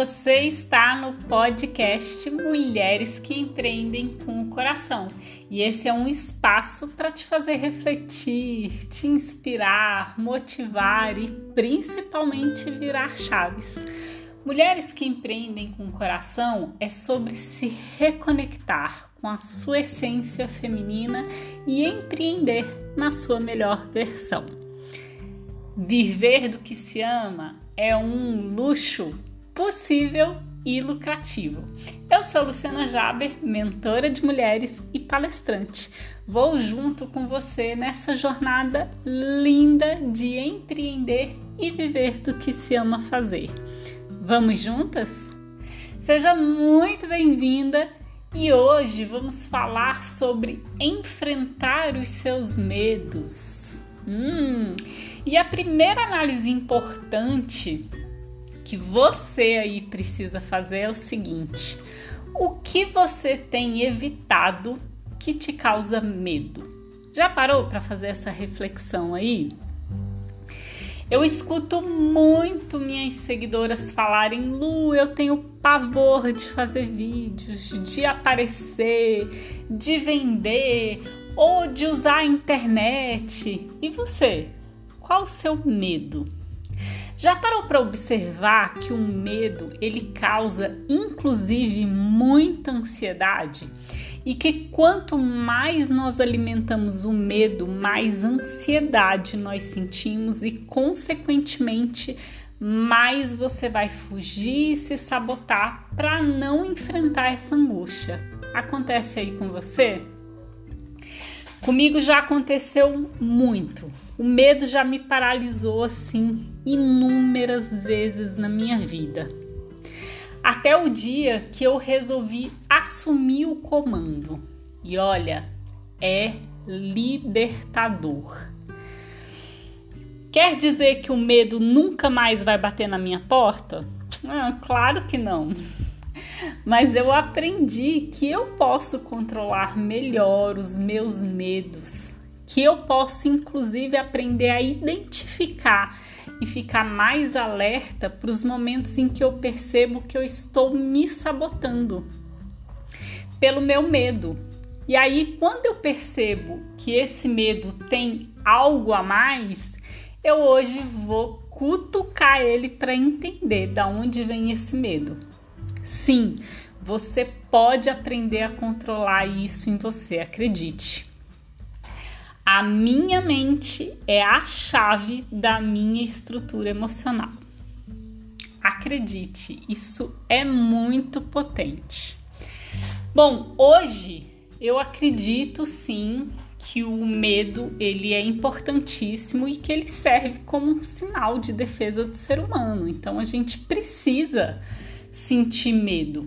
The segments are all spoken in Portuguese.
Você está no podcast Mulheres que Empreendem com o Coração e esse é um espaço para te fazer refletir, te inspirar, motivar e principalmente virar chaves. Mulheres que Empreendem com o Coração é sobre se reconectar com a sua essência feminina e empreender na sua melhor versão. Viver do que se ama é um luxo possível e lucrativo. Eu sou Luciana Jaber, mentora de mulheres e palestrante. Vou junto com você nessa jornada linda de empreender e viver do que se ama fazer. Vamos juntas? Seja muito bem-vinda e hoje vamos falar sobre enfrentar os seus medos. Hum, e a primeira análise importante que você aí precisa fazer é o seguinte: o que você tem evitado que te causa medo? Já parou para fazer essa reflexão aí? Eu escuto muito minhas seguidoras falarem: Lu, eu tenho pavor de fazer vídeos, de aparecer, de vender ou de usar a internet. E você? Qual o seu medo? Já parou para observar que o medo ele causa inclusive muita ansiedade e que quanto mais nós alimentamos o medo, mais ansiedade nós sentimos e consequentemente mais você vai fugir e se sabotar para não enfrentar essa angústia. Acontece aí com você? Comigo já aconteceu muito. O medo já me paralisou assim inúmeras vezes na minha vida. Até o dia que eu resolvi assumir o comando. E olha, é libertador. Quer dizer que o medo nunca mais vai bater na minha porta? Ah, claro que não. Mas eu aprendi que eu posso controlar melhor os meus medos, que eu posso inclusive aprender a identificar e ficar mais alerta para os momentos em que eu percebo que eu estou me sabotando pelo meu medo. E aí, quando eu percebo que esse medo tem algo a mais, eu hoje vou cutucar ele para entender da onde vem esse medo. Sim, você pode aprender a controlar isso em você, acredite. A minha mente é a chave da minha estrutura emocional. Acredite, isso é muito potente. Bom, hoje eu acredito sim que o medo ele é importantíssimo e que ele serve como um sinal de defesa do ser humano. Então a gente precisa sentir medo.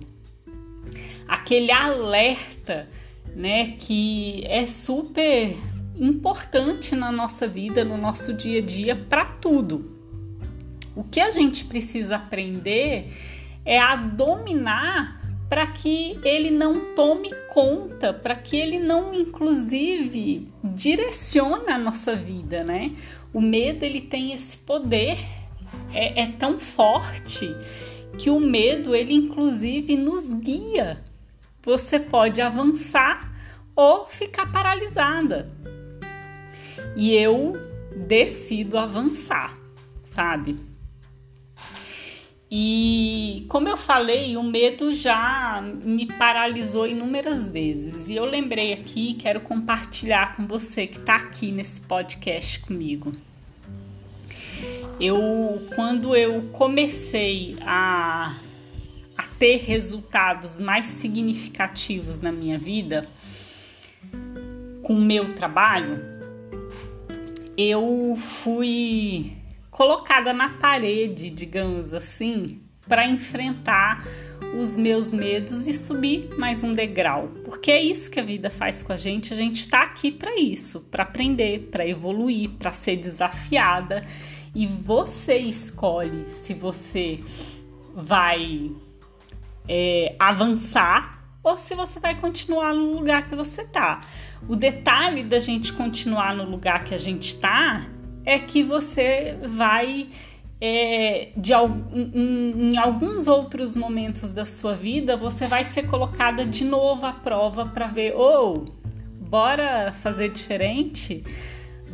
Aquele alerta, né, que é super importante na nossa vida, no nosso dia a dia, para tudo. O que a gente precisa aprender é a dominar para que ele não tome conta, para que ele não, inclusive, direcione a nossa vida, né? O medo ele tem esse poder, é, é tão forte que o medo ele inclusive nos guia. Você pode avançar ou ficar paralisada e eu decido avançar, sabe? E como eu falei, o medo já me paralisou inúmeras vezes. E eu lembrei aqui, quero compartilhar com você que está aqui nesse podcast comigo. Eu, quando eu comecei a, a ter resultados mais significativos na minha vida com o meu trabalho, eu fui colocada na parede, digamos assim, para enfrentar os meus medos e subir mais um degrau. Porque é isso que a vida faz com a gente, a gente está aqui para isso, para aprender, para evoluir, para ser desafiada. E você escolhe se você vai é, avançar ou se você vai continuar no lugar que você tá. O detalhe da gente continuar no lugar que a gente tá é que você vai é, de, em, em, alguns outros momentos da sua vida, você vai ser colocada de novo à prova para ver, ou oh, bora fazer diferente?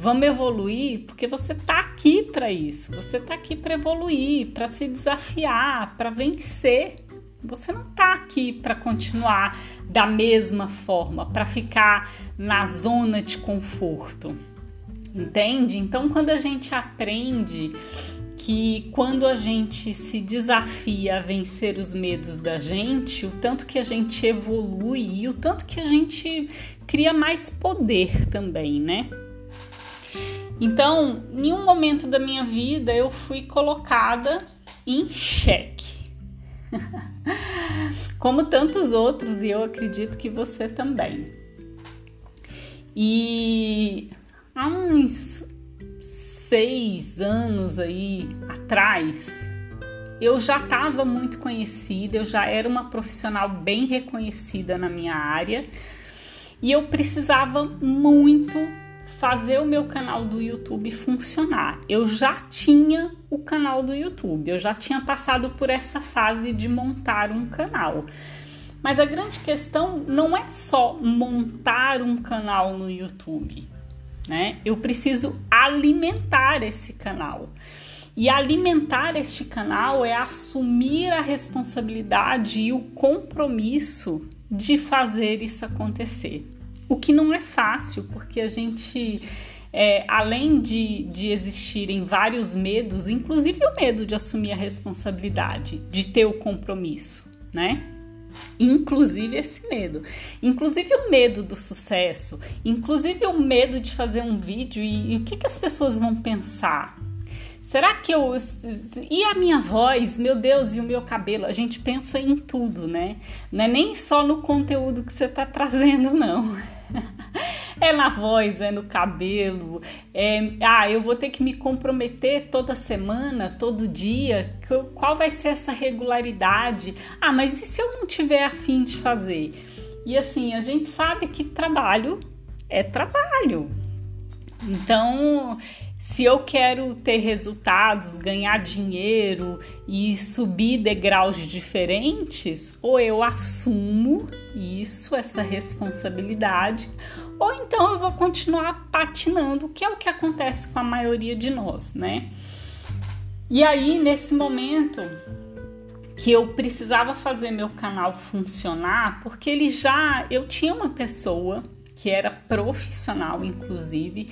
Vamos evoluir, porque você tá aqui para isso. Você tá aqui para evoluir, para se desafiar, para vencer. Você não tá aqui para continuar da mesma forma, para ficar na zona de conforto. Entende? Então, quando a gente aprende que quando a gente se desafia a vencer os medos da gente, o tanto que a gente evolui e o tanto que a gente cria mais poder também, né? Então, em um momento da minha vida eu fui colocada em xeque. Como tantos outros, e eu acredito que você também. E há uns seis anos aí atrás, eu já estava muito conhecida, eu já era uma profissional bem reconhecida na minha área e eu precisava muito fazer o meu canal do YouTube funcionar. Eu já tinha o canal do YouTube, eu já tinha passado por essa fase de montar um canal. Mas a grande questão não é só montar um canal no YouTube né? Eu preciso alimentar esse canal. E alimentar este canal é assumir a responsabilidade e o compromisso de fazer isso acontecer. O que não é fácil, porque a gente, é, além de, de existirem vários medos, inclusive o medo de assumir a responsabilidade, de ter o compromisso, né? inclusive esse medo, inclusive o medo do sucesso, inclusive o medo de fazer um vídeo e, e o que, que as pessoas vão pensar. Será que eu. E a minha voz, meu Deus, e o meu cabelo? A gente pensa em tudo, né? Não é nem só no conteúdo que você está trazendo, não. É na voz, é no cabelo. É, ah, eu vou ter que me comprometer toda semana, todo dia. Qual vai ser essa regularidade? Ah, mas e se eu não tiver afim de fazer? E assim, a gente sabe que trabalho é trabalho. Então, se eu quero ter resultados, ganhar dinheiro e subir degraus diferentes, ou eu assumo isso, essa responsabilidade, ou então eu vou continuar patinando, que é o que acontece com a maioria de nós, né? E aí, nesse momento que eu precisava fazer meu canal funcionar, porque ele já eu tinha uma pessoa que era profissional, inclusive,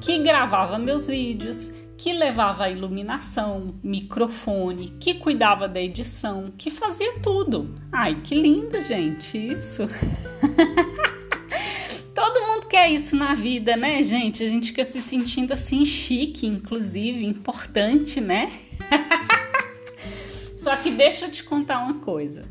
que gravava meus vídeos, que levava a iluminação, microfone, que cuidava da edição, que fazia tudo. Ai, que lindo, gente, isso. Todo mundo quer isso na vida, né, gente? A gente fica se sentindo assim chique, inclusive, importante, né? Só que deixa eu te contar uma coisa.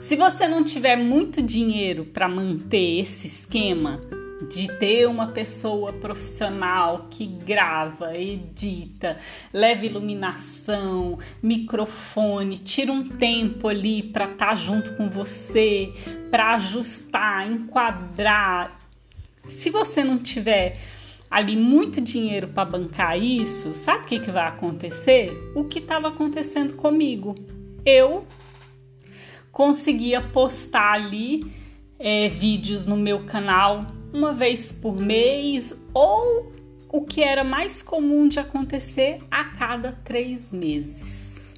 Se você não tiver muito dinheiro para manter esse esquema de ter uma pessoa profissional que grava, edita, leva iluminação, microfone, tira um tempo ali para estar tá junto com você, para ajustar, enquadrar. Se você não tiver ali muito dinheiro para bancar isso, sabe o que, que vai acontecer? O que estava acontecendo comigo. Eu conseguia postar ali é, vídeos no meu canal uma vez por mês ou o que era mais comum de acontecer a cada três meses.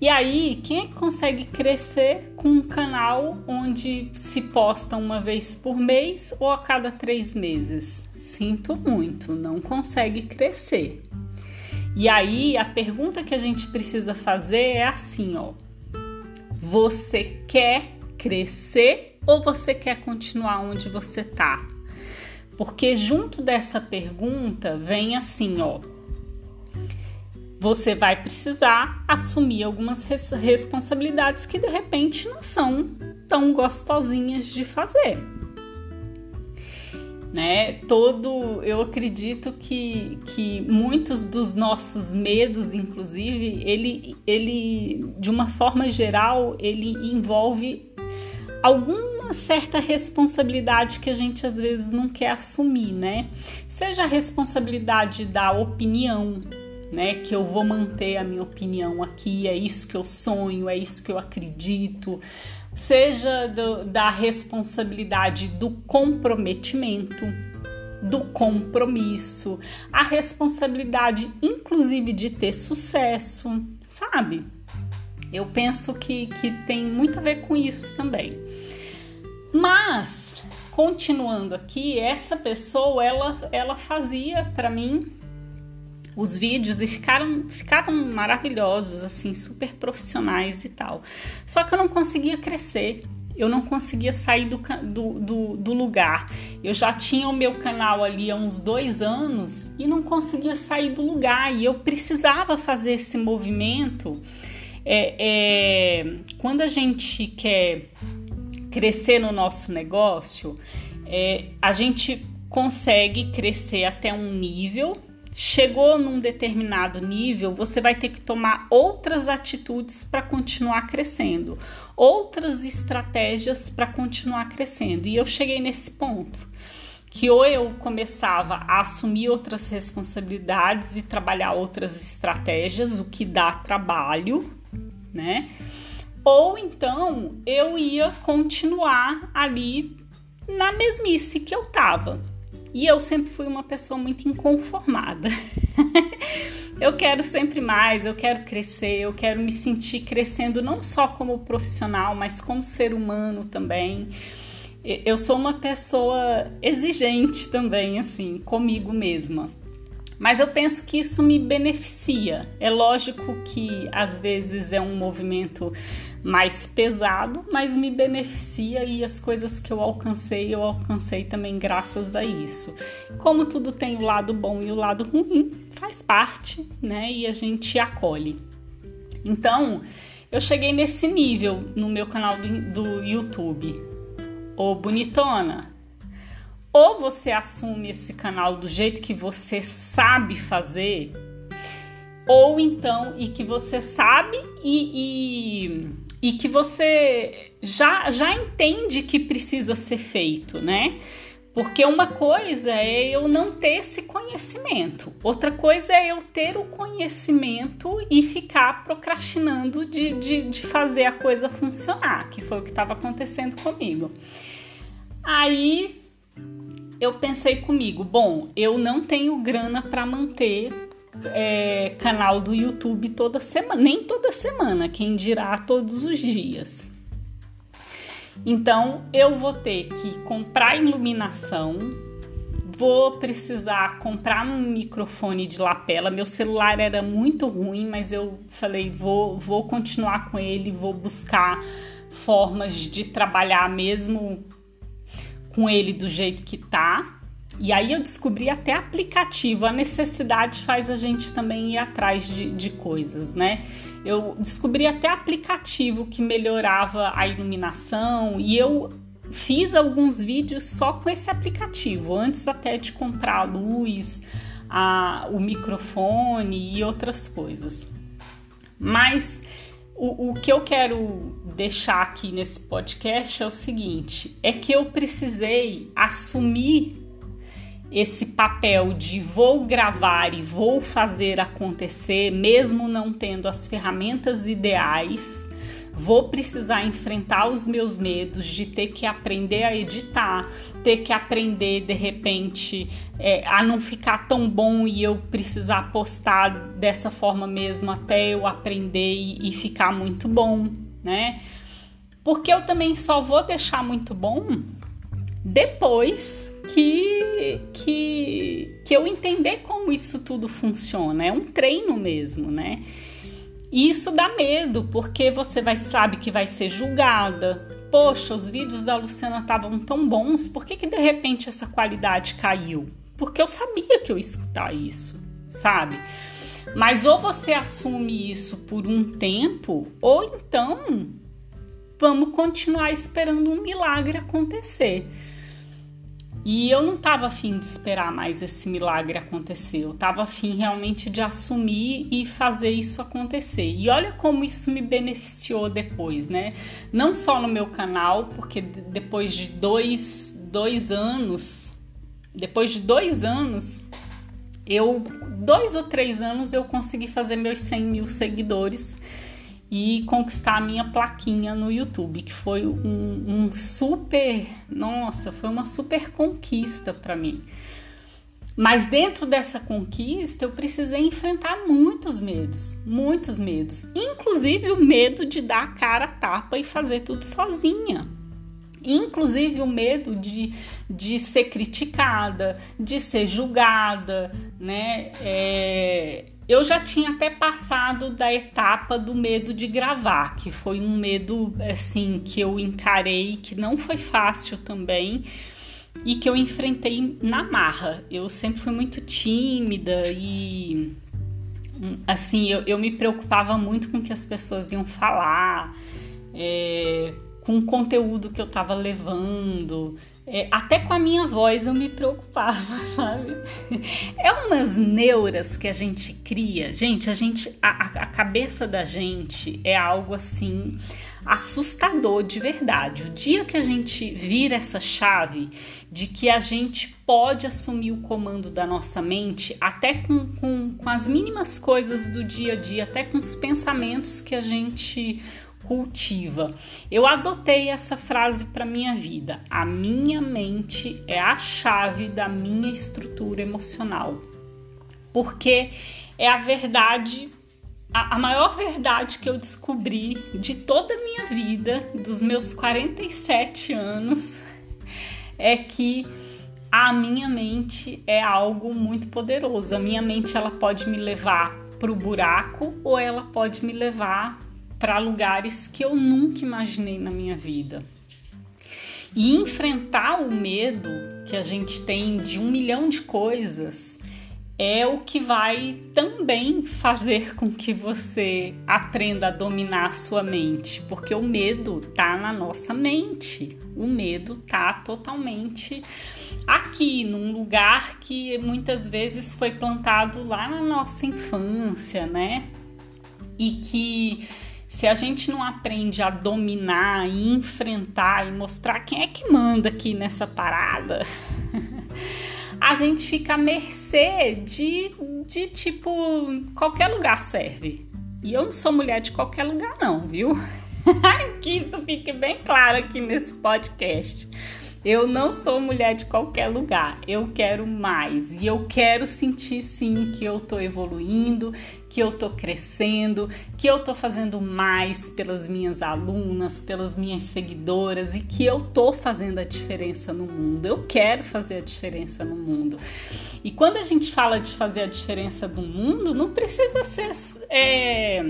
E aí, quem é que consegue crescer com um canal onde se posta uma vez por mês ou a cada três meses? Sinto muito, não consegue crescer. E aí, a pergunta que a gente precisa fazer é assim, ó. Você quer crescer ou você quer continuar onde você tá? Porque junto dessa pergunta vem assim, ó. Você vai precisar assumir algumas res responsabilidades que de repente não são tão gostosinhas de fazer né? Todo, eu acredito que, que muitos dos nossos medos, inclusive, ele, ele, de uma forma geral, ele envolve alguma certa responsabilidade que a gente às vezes não quer assumir, né? Seja a responsabilidade da opinião, né? Que eu vou manter a minha opinião aqui, é isso que eu sonho, é isso que eu acredito. Seja do, da responsabilidade do comprometimento, do compromisso, a responsabilidade, inclusive, de ter sucesso, sabe? Eu penso que, que tem muito a ver com isso também. Mas, continuando aqui, essa pessoa, ela, ela fazia para mim os vídeos e ficaram, ficaram maravilhosos, assim, super profissionais e tal. Só que eu não conseguia crescer, eu não conseguia sair do, do, do, do, lugar. Eu já tinha o meu canal ali há uns dois anos e não conseguia sair do lugar. E eu precisava fazer esse movimento. É, é, quando a gente quer crescer no nosso negócio, é, a gente consegue crescer até um nível Chegou num determinado nível, você vai ter que tomar outras atitudes para continuar crescendo, outras estratégias para continuar crescendo. E eu cheguei nesse ponto que ou eu começava a assumir outras responsabilidades e trabalhar outras estratégias, o que dá trabalho, né? Ou então eu ia continuar ali na mesmice que eu tava, e eu sempre fui uma pessoa muito inconformada. eu quero sempre mais, eu quero crescer, eu quero me sentir crescendo não só como profissional, mas como ser humano também. Eu sou uma pessoa exigente também, assim, comigo mesma. Mas eu penso que isso me beneficia. É lógico que às vezes é um movimento mais pesado, mas me beneficia e as coisas que eu alcancei, eu alcancei também graças a isso. Como tudo tem o lado bom e o lado ruim, faz parte, né? E a gente acolhe. Então, eu cheguei nesse nível no meu canal do, do YouTube. Ô bonitona, ou você assume esse canal do jeito que você sabe fazer, ou então e que você sabe e, e e que você já, já entende que precisa ser feito, né? Porque uma coisa é eu não ter esse conhecimento, outra coisa é eu ter o conhecimento e ficar procrastinando de, de, de fazer a coisa funcionar, que foi o que estava acontecendo comigo. Aí eu pensei comigo, bom, eu não tenho grana para manter é, canal do YouTube toda semana, nem toda semana, quem dirá todos os dias. Então eu vou ter que comprar iluminação, vou precisar comprar um microfone de lapela. Meu celular era muito ruim, mas eu falei vou, vou continuar com ele, vou buscar formas de trabalhar mesmo com ele do jeito que tá. E aí eu descobri até aplicativo. A necessidade faz a gente também ir atrás de, de coisas, né? Eu descobri até aplicativo que melhorava a iluminação e eu fiz alguns vídeos só com esse aplicativo, antes até de comprar a luz, a, o microfone e outras coisas. Mas o, o que eu quero deixar aqui nesse podcast é o seguinte: é que eu precisei assumir esse papel de vou gravar e vou fazer acontecer, mesmo não tendo as ferramentas ideais, vou precisar enfrentar os meus medos de ter que aprender a editar, ter que aprender de repente é, a não ficar tão bom e eu precisar postar dessa forma mesmo até eu aprender e, e ficar muito bom, né? Porque eu também só vou deixar muito bom depois que, que, que eu entender como isso tudo funciona. É um treino mesmo, né? E isso dá medo, porque você vai sabe que vai ser julgada. Poxa, os vídeos da Luciana estavam tão bons, por que, que de repente essa qualidade caiu? Porque eu sabia que eu ia escutar isso, sabe? Mas ou você assume isso por um tempo, ou então vamos continuar esperando um milagre acontecer. E eu não estava afim de esperar mais esse milagre acontecer, eu estava afim realmente de assumir e fazer isso acontecer. E olha como isso me beneficiou depois, né? Não só no meu canal, porque depois de dois, dois anos, depois de dois anos eu, dois ou três anos, eu consegui fazer meus 100 mil seguidores e conquistar a minha plaquinha no YouTube, que foi um, um super, nossa, foi uma super conquista para mim. Mas dentro dessa conquista, eu precisei enfrentar muitos medos, muitos medos, inclusive o medo de dar a cara a tapa e fazer tudo sozinha. Inclusive o medo de, de ser criticada, de ser julgada, né? É, eu já tinha até passado da etapa do medo de gravar, que foi um medo assim que eu encarei que não foi fácil também e que eu enfrentei na marra. Eu sempre fui muito tímida e assim eu, eu me preocupava muito com o que as pessoas iam falar. É, com o conteúdo que eu estava levando, é, até com a minha voz eu me preocupava, sabe? É umas neuras que a gente cria, gente. A gente, a, a cabeça da gente é algo assim assustador de verdade. O dia que a gente vira essa chave de que a gente pode assumir o comando da nossa mente, até com, com, com as mínimas coisas do dia a dia, até com os pensamentos que a gente cultiva. Eu adotei essa frase para minha vida. A minha mente é a chave da minha estrutura emocional. Porque é a verdade, a, maior verdade que eu descobri de toda a minha vida, dos meus 47 anos, é que a minha mente é algo muito poderoso. A minha mente ela pode me levar para o buraco ou ela pode me levar para lugares que eu nunca imaginei na minha vida. E enfrentar o medo que a gente tem de um milhão de coisas é o que vai também fazer com que você aprenda a dominar a sua mente, porque o medo tá na nossa mente. O medo tá totalmente aqui, num lugar que muitas vezes foi plantado lá na nossa infância, né? E que se a gente não aprende a dominar e enfrentar e mostrar quem é que manda aqui nessa parada, a gente fica à mercê de, de tipo, qualquer lugar serve. E eu não sou mulher de qualquer lugar, não, viu? que isso fique bem claro aqui nesse podcast. Eu não sou mulher de qualquer lugar, eu quero mais e eu quero sentir sim que eu tô evoluindo, que eu tô crescendo, que eu tô fazendo mais pelas minhas alunas, pelas minhas seguidoras e que eu tô fazendo a diferença no mundo. Eu quero fazer a diferença no mundo. E quando a gente fala de fazer a diferença no mundo, não precisa ser. É,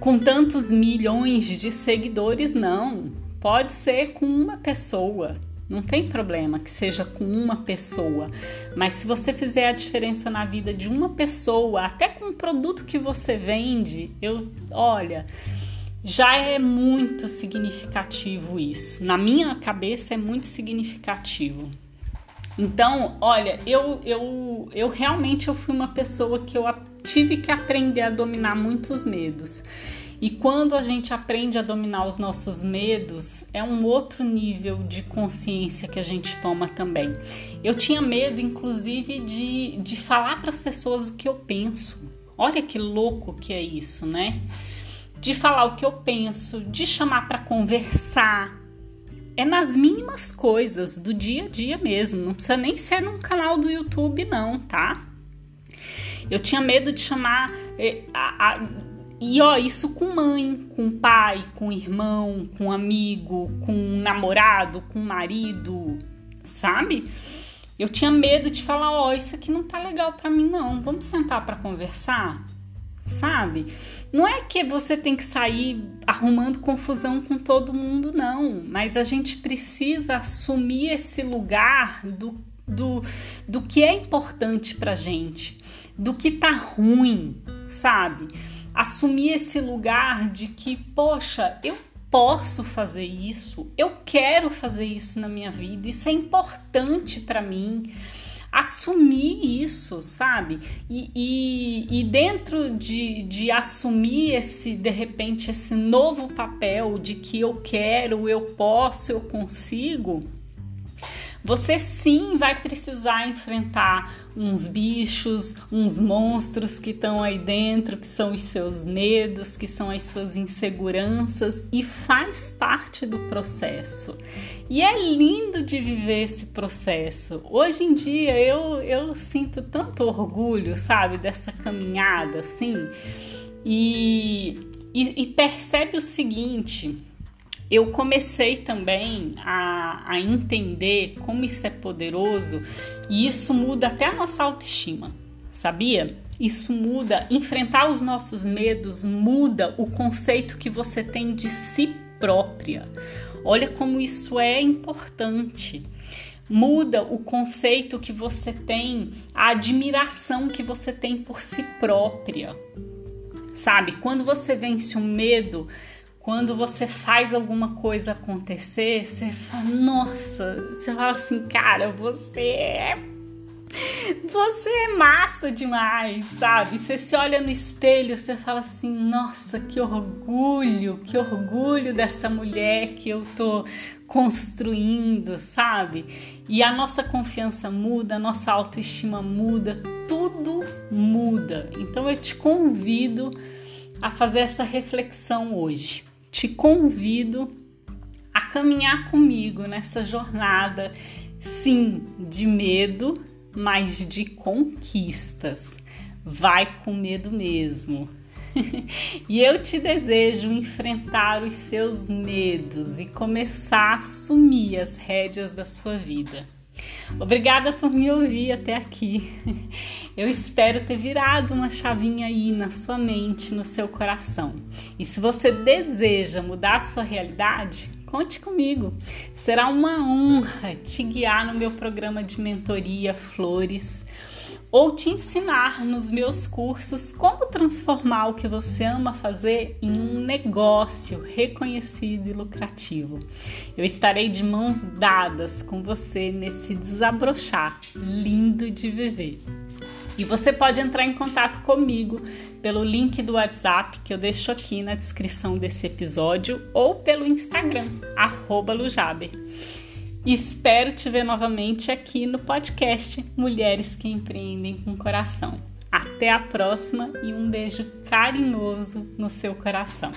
com tantos milhões de seguidores, não. Pode ser com uma pessoa, não tem problema que seja com uma pessoa, mas se você fizer a diferença na vida de uma pessoa, até com o produto que você vende, eu, olha, já é muito significativo isso. Na minha cabeça é muito significativo. Então, olha, eu, eu, eu realmente eu fui uma pessoa que eu tive que aprender a dominar muitos medos. E quando a gente aprende a dominar os nossos medos, é um outro nível de consciência que a gente toma também. Eu tinha medo, inclusive, de, de falar para as pessoas o que eu penso. Olha que louco que é isso, né? De falar o que eu penso, de chamar para conversar. É nas mínimas coisas do dia a dia mesmo. Não precisa nem ser num canal do YouTube, não, tá? Eu tinha medo de chamar. Eh, a, a, e ó, isso com mãe, com pai, com irmão, com amigo, com namorado, com marido, sabe? Eu tinha medo de falar, ó, isso aqui não tá legal para mim não. Vamos sentar para conversar? Sabe? Não é que você tem que sair arrumando confusão com todo mundo não, mas a gente precisa assumir esse lugar do do, do que é importante pra gente, do que tá ruim, sabe? Assumir esse lugar de que, poxa, eu posso fazer isso, eu quero fazer isso na minha vida, isso é importante para mim. Assumir isso, sabe? E, e, e dentro de, de assumir esse, de repente, esse novo papel de que eu quero, eu posso, eu consigo, Você sim vai precisar enfrentar uns bichos, uns monstros que estão aí dentro, que são os seus medos, que são as suas inseguranças e faz parte do processo. E é lindo de viver esse processo. Hoje em dia eu, eu sinto tanto orgulho, sabe, dessa caminhada assim. E, e, e percebe o seguinte eu comecei também a, a entender como isso é poderoso e isso muda até a nossa autoestima, sabia? Isso muda, enfrentar os nossos medos muda o conceito que você tem de si própria. Olha como isso é importante. Muda o conceito que você tem, a admiração que você tem por si própria. Sabe? Quando você vence um medo, quando você faz alguma coisa acontecer, você fala, nossa, você fala assim, cara, você é. Você é massa demais, sabe? Você se olha no espelho, você fala assim: nossa, que orgulho, que orgulho dessa mulher que eu tô construindo, sabe? E a nossa confiança muda, a nossa autoestima muda, tudo muda. Então eu te convido a fazer essa reflexão hoje te convido a caminhar comigo nessa jornada, sim, de medo, mas de conquistas. Vai com medo mesmo. e eu te desejo enfrentar os seus medos e começar a assumir as rédeas da sua vida. Obrigada por me ouvir até aqui. Eu espero ter virado uma chavinha aí na sua mente, no seu coração. E se você deseja mudar a sua realidade, conte comigo. Será uma honra te guiar no meu programa de mentoria Flores ou te ensinar nos meus cursos como transformar o que você ama fazer em um negócio reconhecido e lucrativo. Eu estarei de mãos dadas com você nesse desabrochar lindo de viver. E você pode entrar em contato comigo pelo link do WhatsApp que eu deixo aqui na descrição desse episódio ou pelo Instagram, Lujaber. Espero te ver novamente aqui no podcast Mulheres que Empreendem com Coração. Até a próxima e um beijo carinhoso no seu coração.